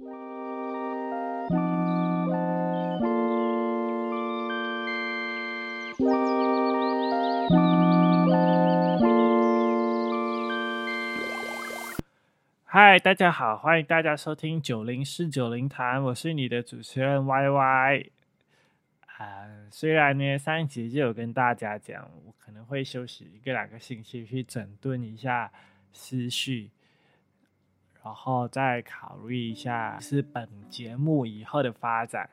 嗨，大家好，欢迎大家收听九零四九零谈，我是你的主持人 Y Y。啊，虽然呢上一集就有跟大家讲，我可能会休息一个两个星期去整顿一下思绪，然后再考虑一下是本节目以后的发展。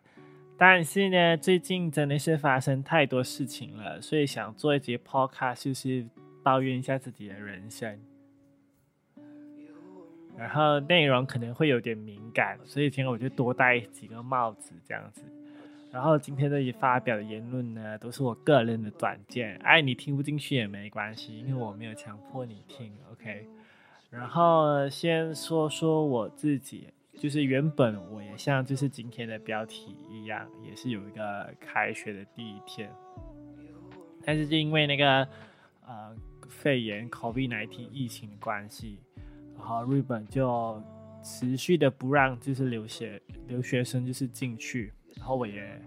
但是呢，最近真的是发生太多事情了，所以想做一节 podcast，就是抱怨一下自己的人生。然后内容可能会有点敏感，所以今天我就多戴几个帽子这样子。然后今天这一发表的言论呢，都是我个人的短见，哎，你听不进去也没关系，因为我没有强迫你听，OK。然后先说说我自己，就是原本我也像就是今天的标题一样，也是有一个开学的第一天，但是就因为那个呃肺炎 COVID-19 疫情的关系。然后日本就持续的不让就是留学留学生就是进去，然后我也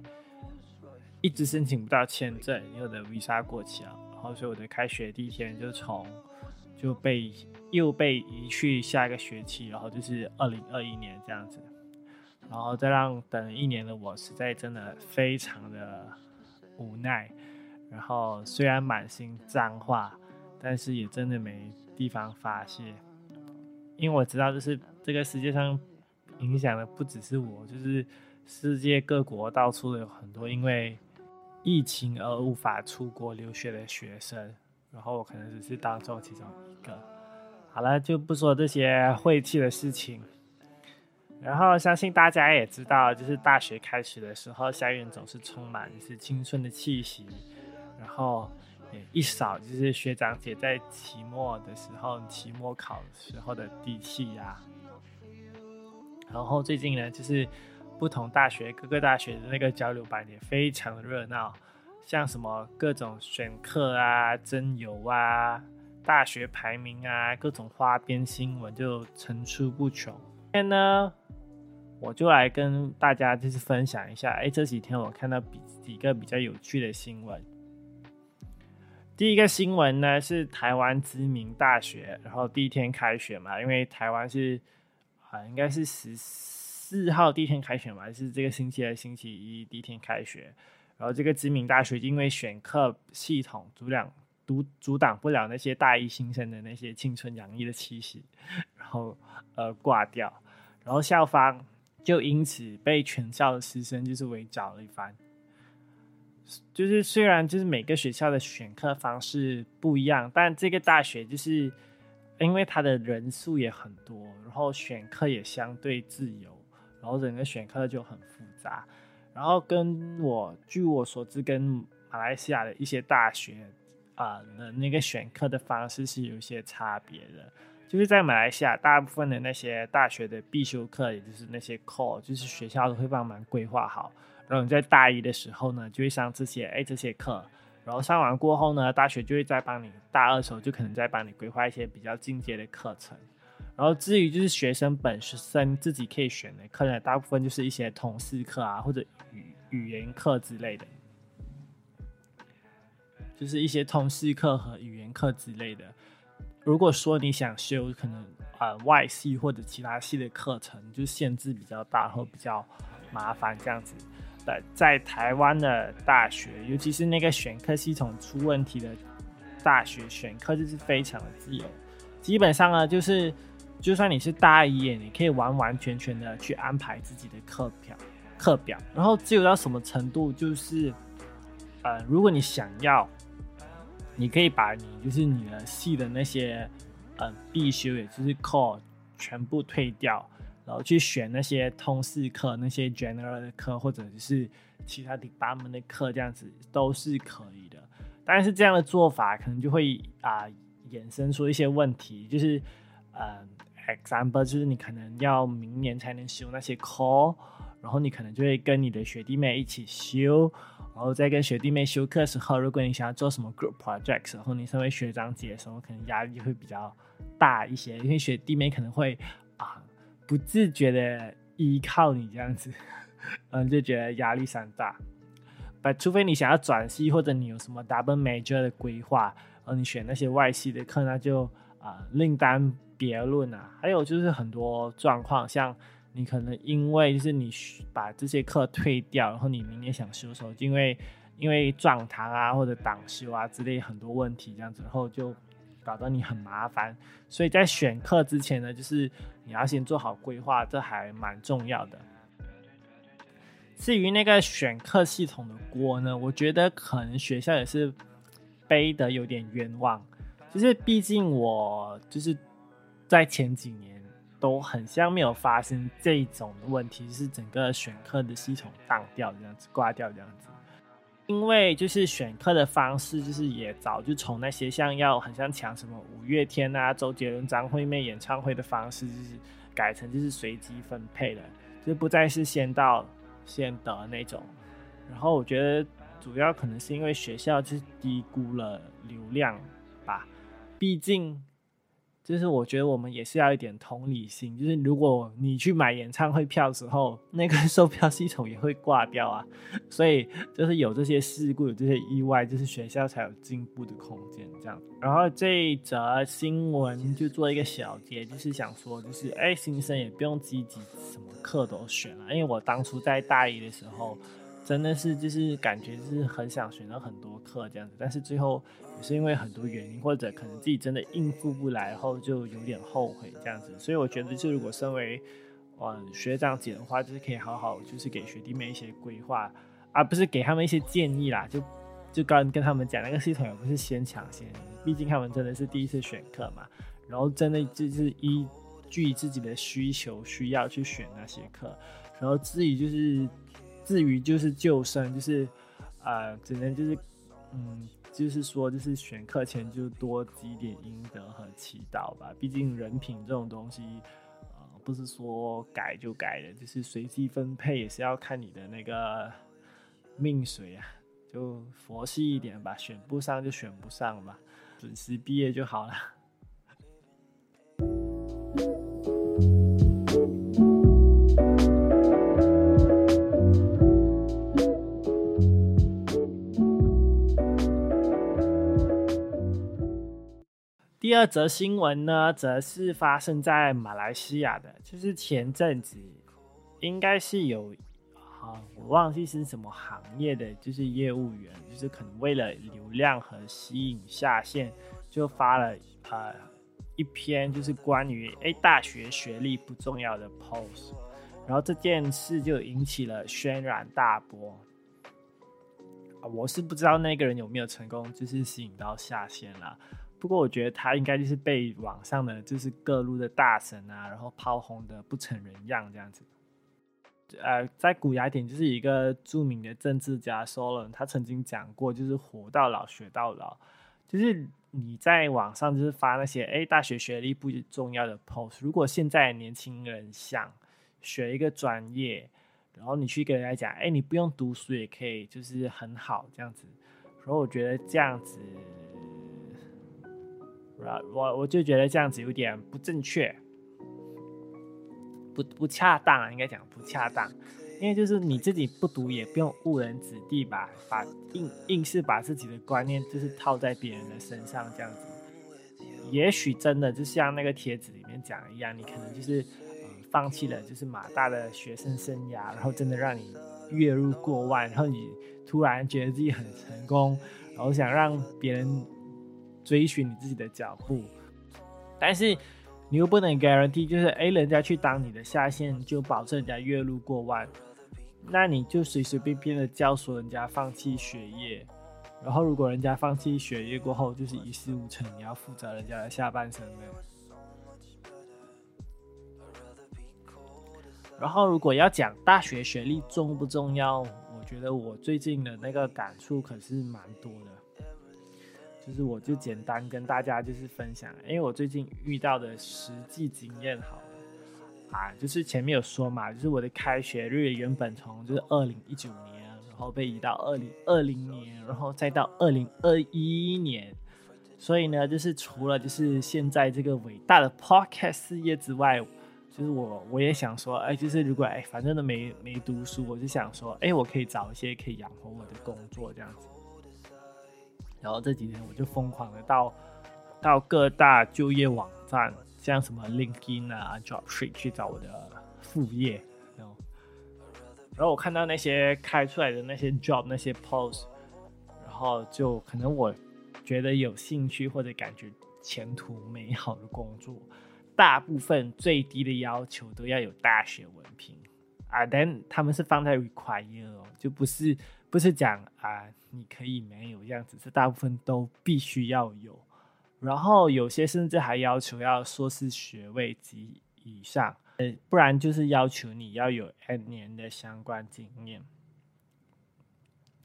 一直申请不到签证，因为我的 visa 过期了。然后所以我的开学第一天就从就被又被移去下一个学期，然后就是二零二一年这样子，然后再让等一年的我实在真的非常的无奈。然后虽然满心脏话，但是也真的没地方发泄。因为我知道，就是这个世界上影响的不只是我，就是世界各国到处都有很多因为疫情而无法出国留学的学生，然后我可能只是当中其中。好了，就不说这些晦气的事情。然后相信大家也知道，就是大学开始的时候，校园总是充满就是青春的气息，然后。一扫就是学长姐在期末的时候、期末考时候的底气呀。然后最近呢，就是不同大学各个大学的那个交流班也非常的热闹，像什么各种选课啊、征友啊、大学排名啊，各种花边新闻就层出不穷。今天呢，我就来跟大家就是分享一下，哎，这几天我看到比几个比较有趣的新闻。第一个新闻呢是台湾知名大学，然后第一天开学嘛，因为台湾是啊，应该是十四号第一天开学嘛，是这个星期的星期一第一天开学。然后这个知名大学因为选课系统阻挡阻阻挡不了那些大一新生的那些青春洋溢的气息，然后呃挂掉，然后校方就因此被全校的师生就是围剿了一番。就是虽然就是每个学校的选课方式不一样，但这个大学就是因为它的人数也很多，然后选课也相对自由，然后整个选课就很复杂。然后跟我据我所知，跟马来西亚的一些大学啊的那个选课的方式是有一些差别的。就是在马来西亚，大部分的那些大学的必修课，也就是那些 core，就是学校都会帮忙规划好。然后你在大一的时候呢，就会上这些哎这些课，然后上完过后呢，大学就会再帮你大二时候就可能再帮你规划一些比较进阶的课程。然后至于就是学生本身自己可以选的课呢，大部分就是一些通识课啊或者语语言课之类的，就是一些通识课和语言课之类的。如果说你想修可能呃外系或者其他系的课程，就限制比较大或比较麻烦这样子。在台湾的大学，尤其是那个选课系统出问题的大学，选课就是非常的自由。基本上呢，就是就算你是大一，你可以完完全全的去安排自己的课表、课表。然后自由到什么程度，就是呃，如果你想要，你可以把你就是你的系的那些嗯必修，也就是 core 全部退掉。然后去选那些通识课、那些 general 的课，或者是其他 department 的课，这样子都是可以的。但是这样的做法可能就会啊衍生出一些问题，就是呃，example 就是你可能要明年才能修那些课，然后你可能就会跟你的学弟妹一起修，然后再跟学弟妹修课时候，如果你想要做什么 group project，然后你身为学长姐的时候，可能压力会比较大一些，因为学弟妹可能会啊。不自觉的依靠你这样子，嗯，就觉得压力山大。不，除非你想要转系，或者你有什么 double major 的规划，而你选那些外系的课，那就啊另当别论啊。还有就是很多状况，像你可能因为就是你把这些课退掉，然后你明年想修的时候，因为因为撞堂啊或者挡修啊之类很多问题这样子，然后就搞得你很麻烦。所以在选课之前呢，就是你要先做好规划，这还蛮重要的。至于那个选课系统的锅呢，我觉得可能学校也是背的有点冤枉，就是毕竟我就是在前几年都很像没有发生这种问题，是整个选课的系统当掉这样子挂掉这样子，因为就是选课的方式就是也早就从那些像要很像抢什么五月天啊、周杰伦、张惠妹演唱会的方式，就是改成就是随机分配的，就不再是先到。先得那种，然后我觉得主要可能是因为学校就是低估了流量吧，毕竟就是我觉得我们也是要一点同理心，就是如果你去买演唱会票的时候，那个 售票系统也会挂掉啊，所以就是有这些事故，有这些意外，就是学校才有进步的空间这样。然后这一则新闻就做一个小结，就是想说，就是哎，新生也不用积极什么。课都选了，因为我当初在大一的时候，真的是就是感觉就是很想选到很多课这样子，但是最后也是因为很多原因，或者可能自己真的应付不来，然后就有点后悔这样子。所以我觉得，就如果身为嗯学长姐的话，就是可以好好就是给学弟妹一些规划，而不是给他们一些建议啦。就就刚跟他们讲，那个系统也不是先抢先，毕竟他们真的是第一次选课嘛，然后真的就是依。据自己的需求需要去选那些课，然后至于就是至于就是救生，就是呃，只能就是嗯，就是说就是选课前就多积点阴德和祈祷吧。毕竟人品这种东西，呃，不是说改就改的，就是随机分配也是要看你的那个命水啊。就佛系一点吧，选不上就选不上吧，准时毕业就好了。第二则新闻呢，则是发生在马来西亚的，就是前阵子应该是有啊，我忘记是什么行业的，就是业务员，就是可能为了流量和吸引下线，就发了呃一篇就是关于哎大学学历不重要的 post，然后这件事就引起了轩然大波，我是不知道那个人有没有成功，就是吸引到下线了。不过我觉得他应该就是被网上的就是各路的大神啊，然后炮轰的不成人样这样子。呃，在古雅典就是一个著名的政治家 Solon，他曾经讲过，就是活到老学到老，就是你在网上就是发那些哎大学学历不重要的 post，如果现在年轻人想学一个专业，然后你去跟人家讲，哎你不用读书也可以，就是很好这样子，然后我觉得这样子。我我就觉得这样子有点不正确，不不恰当，应该讲不恰当，因为就是你自己不读也不用误人子弟吧，把硬硬是把自己的观念就是套在别人的身上这样子，也许真的就像那个帖子里面讲一样，你可能就是嗯放弃了就是马大的学生生涯，然后真的让你月入过万，然后你突然觉得自己很成功，然后想让别人。追寻你自己的脚步，但是你又不能 guarantee，就是哎，人家去当你的下线就保证人家月入过万，那你就随随便便的教唆人家放弃学业，然后如果人家放弃学业过后就是一事无成，你要负责人家的下半生的。然后如果要讲大学学历重不重要，我觉得我最近的那个感触可是蛮多的。就是我就简单跟大家就是分享，因为我最近遇到的实际经验，好了啊，就是前面有说嘛，就是我的开学日原本从就是二零一九年，然后被移到二零二零年，然后再到二零二一年，所以呢，就是除了就是现在这个伟大的 podcast 事业之外，就是我我也想说，哎，就是如果哎，反正都没没读书，我就想说，哎，我可以找一些可以养活我的工作这样子。然后这几天我就疯狂的到到各大就业网站，像什么 LinkedIn 啊、JobStreet 去找我的副业。然后，我看到那些开出来的那些 job 那些 post，然后就可能我觉得有兴趣或者感觉前途美好的工作，大部分最低的要求都要有大学文凭啊。但他们是放在 require 哦，就不是不是讲啊。你可以没有样子，是大部分都必须要有，然后有些甚至还要求要硕士学位及以上，呃，不然就是要求你要有 N 年的相关经验。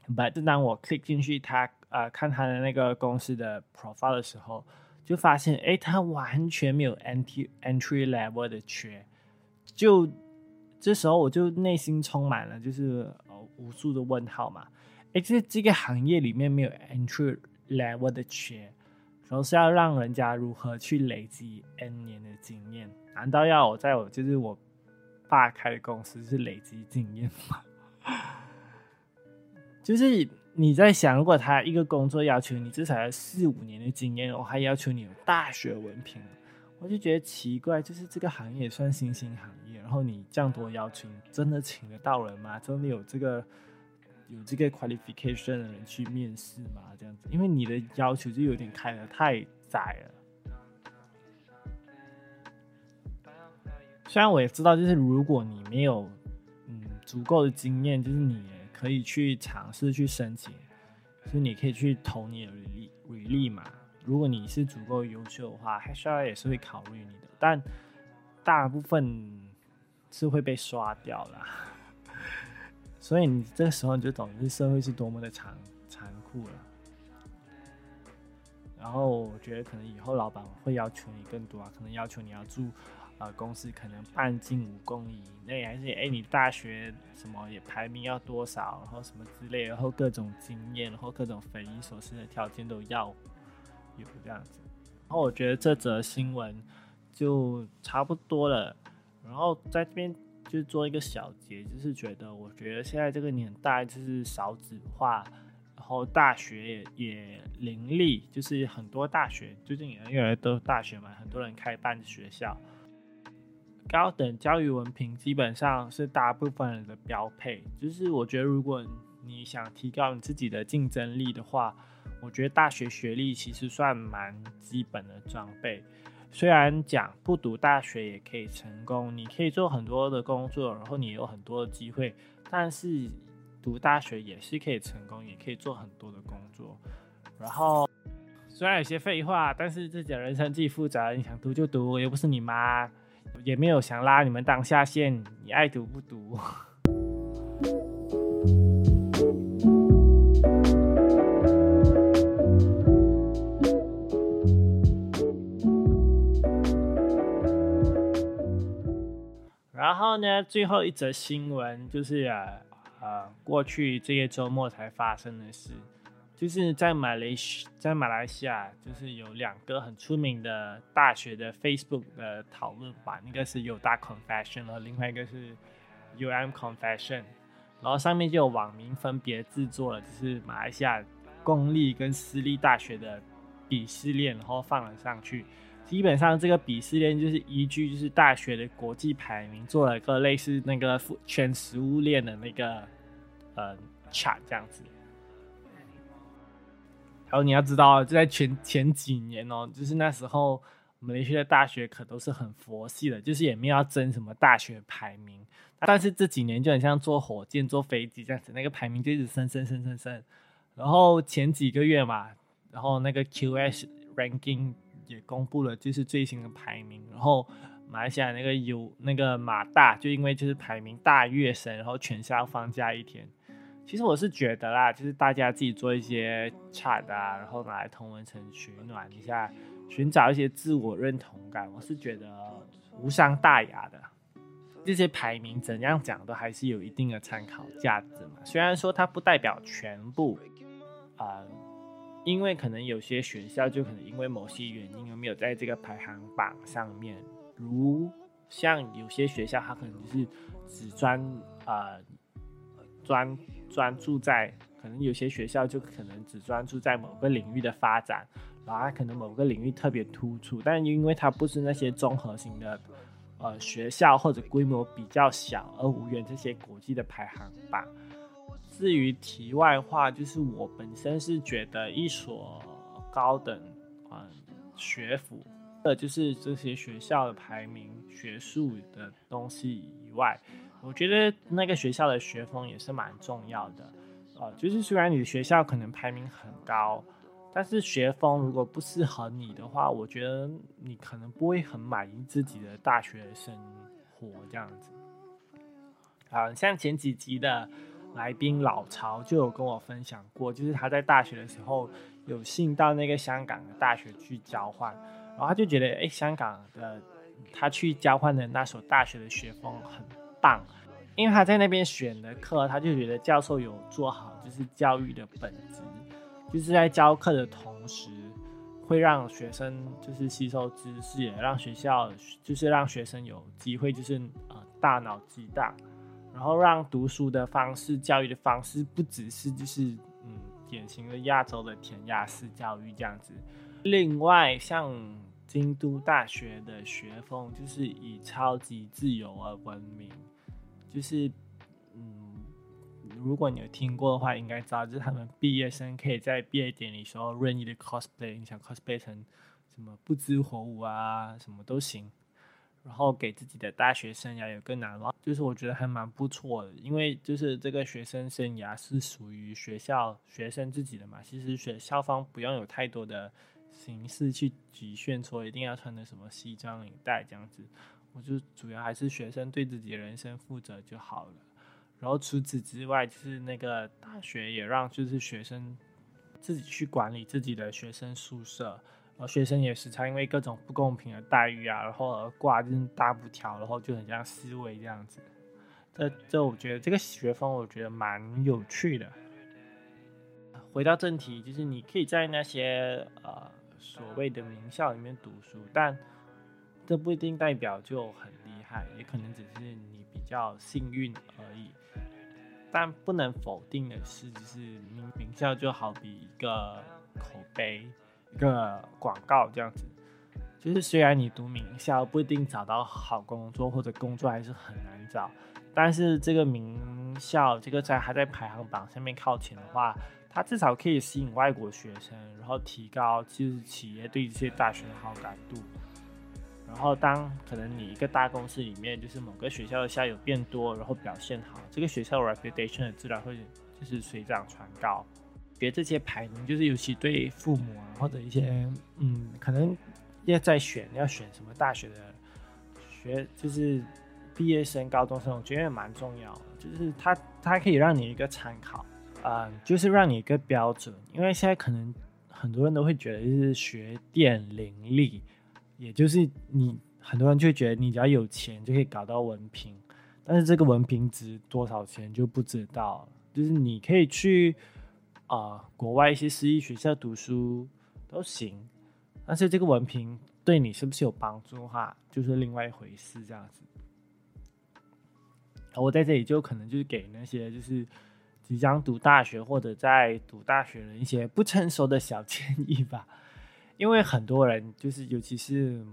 But 当我 click 进去他呃看他的那个公司的 profile 的时候，就发现哎，他完全没有 entry entry level 的缺，就这时候我就内心充满了就是无数的问号嘛。哎，这这个行业里面没有 entry level 的缺，然后是要让人家如何去累积 N 年的经验？难道要我在我就是我爸开的公司是累积经验吗？就是你在想，如果他一个工作要求你至少要四五年的经验，我还要求你有大学文凭，我就觉得奇怪。就是这个行业算新兴行业，然后你这样多要求，真的请得到人吗？真的有这个？有这个 qualification 的人去面试吗？这样子，因为你的要求就有点开的太窄了。虽然我也知道，就是如果你没有嗯足够的经验，就是你可以去尝试去申请，就是你可以去投你的履历履历嘛。如果你是足够优秀的话，HR 也是会考虑你的，但大部分是会被刷掉啦。所以你这个时候你就懂，这社会是多么的残残酷了。然后我觉得可能以后老板会要求你更多啊，可能要求你要住，呃，公司可能半径五公里以内，还是哎你大学什么也排名要多少，然后什么之类，然后各种经验，然后各种匪夷所思的条件都要有这样子。然后我觉得这则新闻就差不多了，然后在这边。就做一个小结，就是觉得，我觉得现在这个年代就是少子化，然后大学也也林立，就是很多大学最近也越来越多大学嘛，很多人开办学校，高等教育文凭基本上是大部分人的标配。就是我觉得，如果你想提高你自己的竞争力的话，我觉得大学学历其实算蛮基本的装备。虽然讲不读大学也可以成功，你可以做很多的工作，然后你有很多的机会，但是读大学也是可以成功，也可以做很多的工作。然后虽然有些废话，但是自己的人生自己负责，你想读就读，又不是你妈，也没有想拉你们当下线，你爱读不读。然后呢，最后一则新闻就是啊呃，过去这个周末才发生的事，就是在马来西在马来西亚，就是有两个很出名的大学的 Facebook 的讨论版，一个是有大 Confession 和另外一个是 UM Confession，然后上面就有网民分别制作了，就是马来西亚公立跟私立大学的鄙视链，然后放了上去。基本上这个鄙视链就是依据就是大学的国际排名做了一个类似那个全食物链的那个呃 chart 这样子。然后你要知道，就在前前几年哦，就是那时候我们那些大学可都是很佛系的，就是也没有要争什么大学排名。但是这几年就很像坐火箭、坐飞机这样子，那个排名就一直升升升升升。然后前几个月嘛，然后那个 QS ranking。也公布了就是最新的排名，然后马来西亚那个有那个马大，就因为就是排名大跃升，然后全校放假一天。其实我是觉得啦，就是大家自己做一些 chat 啊，然后拿来同文层取暖一下，寻找一些自我认同感，我是觉得无伤大雅的。这些排名怎样讲都还是有一定的参考价值嘛，虽然说它不代表全部啊。因为可能有些学校就可能因为某些原因而没有在这个排行榜上面，如像有些学校，它可能就是只专呃专专注在，可能有些学校就可能只专注在某个领域的发展，然后它可能某个领域特别突出，但因为它不是那些综合型的呃学校或者规模比较小而无缘这些国际的排行榜。至于题外话，就是我本身是觉得一所高等嗯学府，呃，就是这些学校的排名、学术的东西以外，我觉得那个学校的学风也是蛮重要的。啊，就是虽然你的学校可能排名很高，但是学风如果不适合你的话，我觉得你可能不会很满意自己的大学生活这样子。啊，像前几集的。来宾老曹就有跟我分享过，就是他在大学的时候有幸到那个香港的大学去交换，然后他就觉得，哎，香港的他去交换的那所大学的学风很棒，因为他在那边选的课，他就觉得教授有做好就是教育的本质，就是在教课的同时，会让学生就是吸收知识，也让学校就是让学生有机会就是呃大脑激荡。然后让读书的方式、教育的方式不只是就是嗯典型的亚洲的填鸭式教育这样子。另外，像京都大学的学风就是以超级自由而闻名，就是，如果你有听过的话，应该知道，就是他们毕业生可以在毕业典礼时候任意的 cosplay，你想 cosplay 成什么不知火舞啊，什么都行。然后给自己的大学生涯有更难忘，就是我觉得还蛮不错的，因为就是这个学生生涯是属于学校学生自己的嘛，其实学校方不用有太多的形式去局限，说一定要穿的什么西装领带这样子，我就主要还是学生对自己的人生负责就好了。然后除此之外，就是那个大学也让就是学生自己去管理自己的学生宿舍。然后学生也时常因为各种不公平的待遇啊，然后而挂这大布条，然后就很像思维这样子。这这，我觉得这个学风我觉得蛮有趣的。回到正题，就是你可以在那些呃所谓的名校里面读书，但这不一定代表就很厉害，也可能只是较幸运而已。但不能否定的是，就是名名校就好比一个口碑。一个广告这样子，就是虽然你读名校不一定找到好工作，或者工作还是很难找，但是这个名校这个在还在排行榜上面靠前的话，它至少可以吸引外国学生，然后提高就是企业对这些大学的好感度。然后当可能你一个大公司里面就是某个学校的校友变多，然后表现好，这个学校 reputation 自然会就是水涨船高。学这些排名，就是尤其对父母啊，或者一些嗯，可能要在选要选什么大学的学，就是毕业生、高中生，我觉得也蛮重要的。就是它它可以让你一个参考啊，就是让你一个标准。因为现在可能很多人都会觉得，就是学电灵力，也就是你很多人就觉得你只要有钱就可以搞到文凭，但是这个文凭值多少钱就不知道。就是你可以去。啊，国外一些私立学校读书都行，但是这个文凭对你是不是有帮助的话，就是另外一回事。这样子，我在这里就可能就是给那些就是即将读大学或者在读大学的一些不成熟的小 建议吧。因为很多人就是，尤其是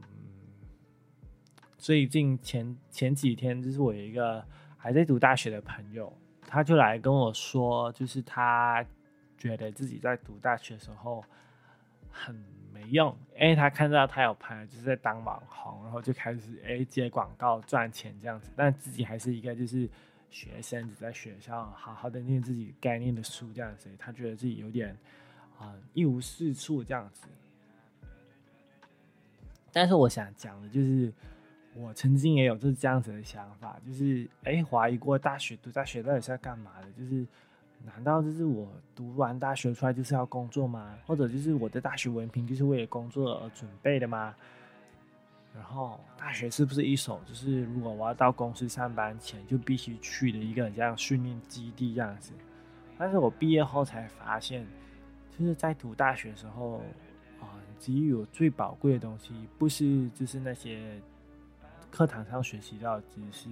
最近前前几天，就是我一个还在读大学的朋友，他就来跟我说，就是他。觉得自己在读大学的时候很没用，因为他看到他有朋友就是在当网红，然后就开始哎接广告赚钱这样子，但自己还是一个就是学生，只在学校好好的念自己该念的书这样子，他觉得自己有点啊一无是处这样子。但是我想讲的就是，我曾经也有就是这样子的想法，就是哎怀疑过大学读大学到底是要干嘛的，就是。难道就是我读完大学出来就是要工作吗？或者就是我的大学文凭就是为了工作而准备的吗？然后大学是不是一手就是如果我要到公司上班前就必须去的一个这样训练基地这样子？但是我毕业后才发现，就是在读大学的时候，给予我最宝贵的东西不是就是那些课堂上学习到的知识，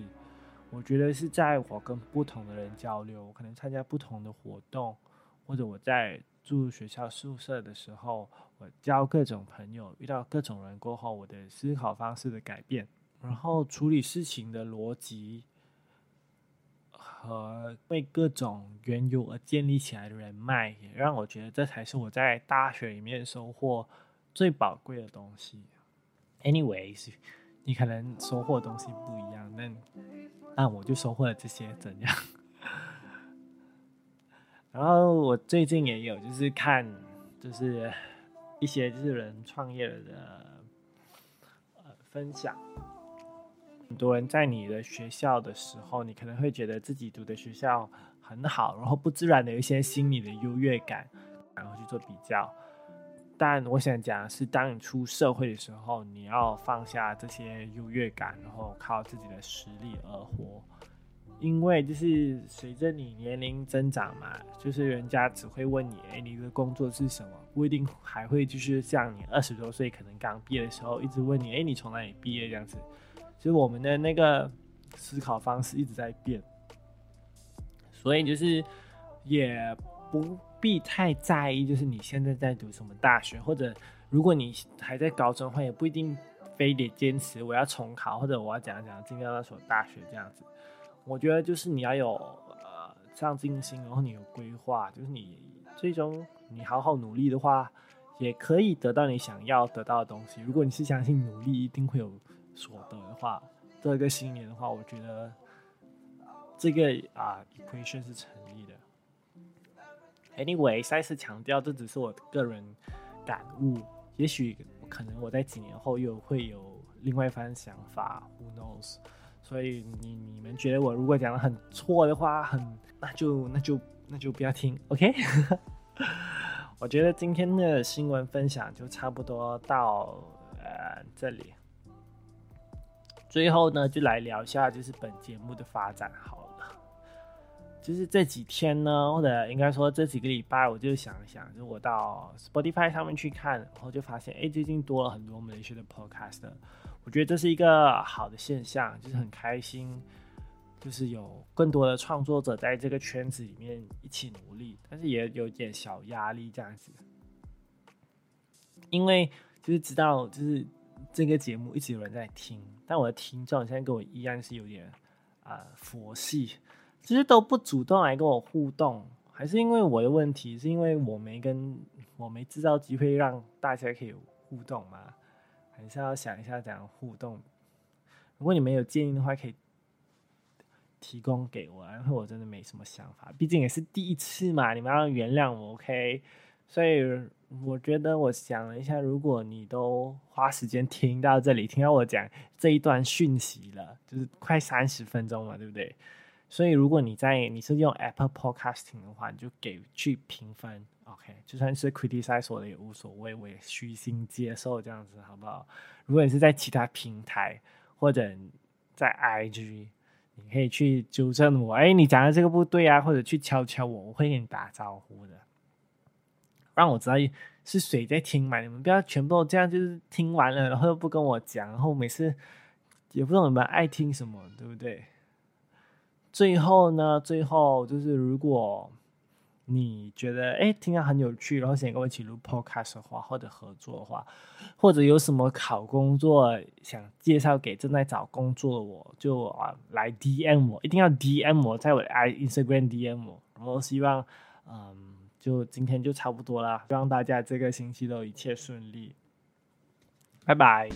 我觉得是在我跟不同的人交流，我可能参加不同的活动，或者我在住学校宿舍的时候，我交各种朋友，遇到各种人过后，我的思考方式的改变，然后处理事情的逻辑。和为各种缘由而建立起来的人脉，也让我觉得这才是我在大学里面收获最宝贵的东西。Anyways，你可能收获的东西不一样，那那我就收获了这些，怎样？然后我最近也有就是看，就是一些就是人创业的呃分享。很多人在你的学校的时候，你可能会觉得自己读的学校很好，然后不自然的有一些心理的优越感，然后去做比较。但我想讲的是，当你出社会的时候，你要放下这些优越感，然后靠自己的实力而活。因为就是随着你年龄增长嘛，就是人家只会问你，哎，你的工作是什么？不一定还会就是像你二十多岁可能刚毕业的时候，一直问你，哎，你从哪里毕业这样子。其实我们的那个思考方式一直在变，所以就是也不必太在意，就是你现在在读什么大学，或者如果你还在高中的话，也不一定非得坚持我要重考，或者我要讲讲进到那所大学这样子。我觉得就是你要有呃上进心，然后你有规划，就是你最终你好好努力的话，也可以得到你想要得到的东西。如果你是相信努力一定会有。所得的话，这个新年的话，我觉得这个啊 equation 是成立的。Anyway，再次强调，这只是我个人感悟，也许可能我在几年后又会有另外一番想法，Who knows？所以你你们觉得我如果讲的很错的话，很那就那就那就不要听，OK？我觉得今天的新闻分享就差不多到呃这里。最后呢，就来聊一下，就是本节目的发展好。就是这几天呢，或者应该说这几个礼拜，我就想想，就我到 Spotify 上面去看，然后就发现，哎，最近多了很多我们一些的 Podcast。我觉得这是一个好的现象，就是很开心，就是有更多的创作者在这个圈子里面一起努力，但是也有点小压力这样子，因为就是知道，就是这个节目一直有人在听。但我的听众现在跟我一样是有点啊佛系，其实都不主动来跟我互动，还是因为我的问题？是因为我没跟我没制造机会让大家可以互动吗？还是要想一下怎样互动？如果你们有建议的话，可以提供给我，因为我真的没什么想法，毕竟也是第一次嘛，你们要原谅我，OK？所以。我觉得我想了一下，如果你都花时间听到这里，听到我讲这一段讯息了，就是快三十分钟嘛，对不对？所以如果你在你是用 Apple Podcasting 的话，你就给去评分，OK？就算是 criticize 我的也无所谓，我也虚心接受这样子，好不好？如果你是在其他平台或者在 IG，你可以去纠正我，哎，你讲的这个不对啊，或者去敲敲我，我会跟你打招呼的。让我知道是谁在听嘛？你们不要全部都这样，就是听完了，然后又不跟我讲，然后每次也不知道你们爱听什么，对不对？最后呢，最后就是如果你觉得哎听到很有趣，然后想跟我一起录 podcast 的话，或者合作的话，或者有什么好工作想介绍给正在找工作的我，就啊来 DM 我，一定要 DM 我，在我的 i Instagram DM 我，然后希望嗯。就今天就差不多啦，希望大家这个星期都一切顺利，拜拜。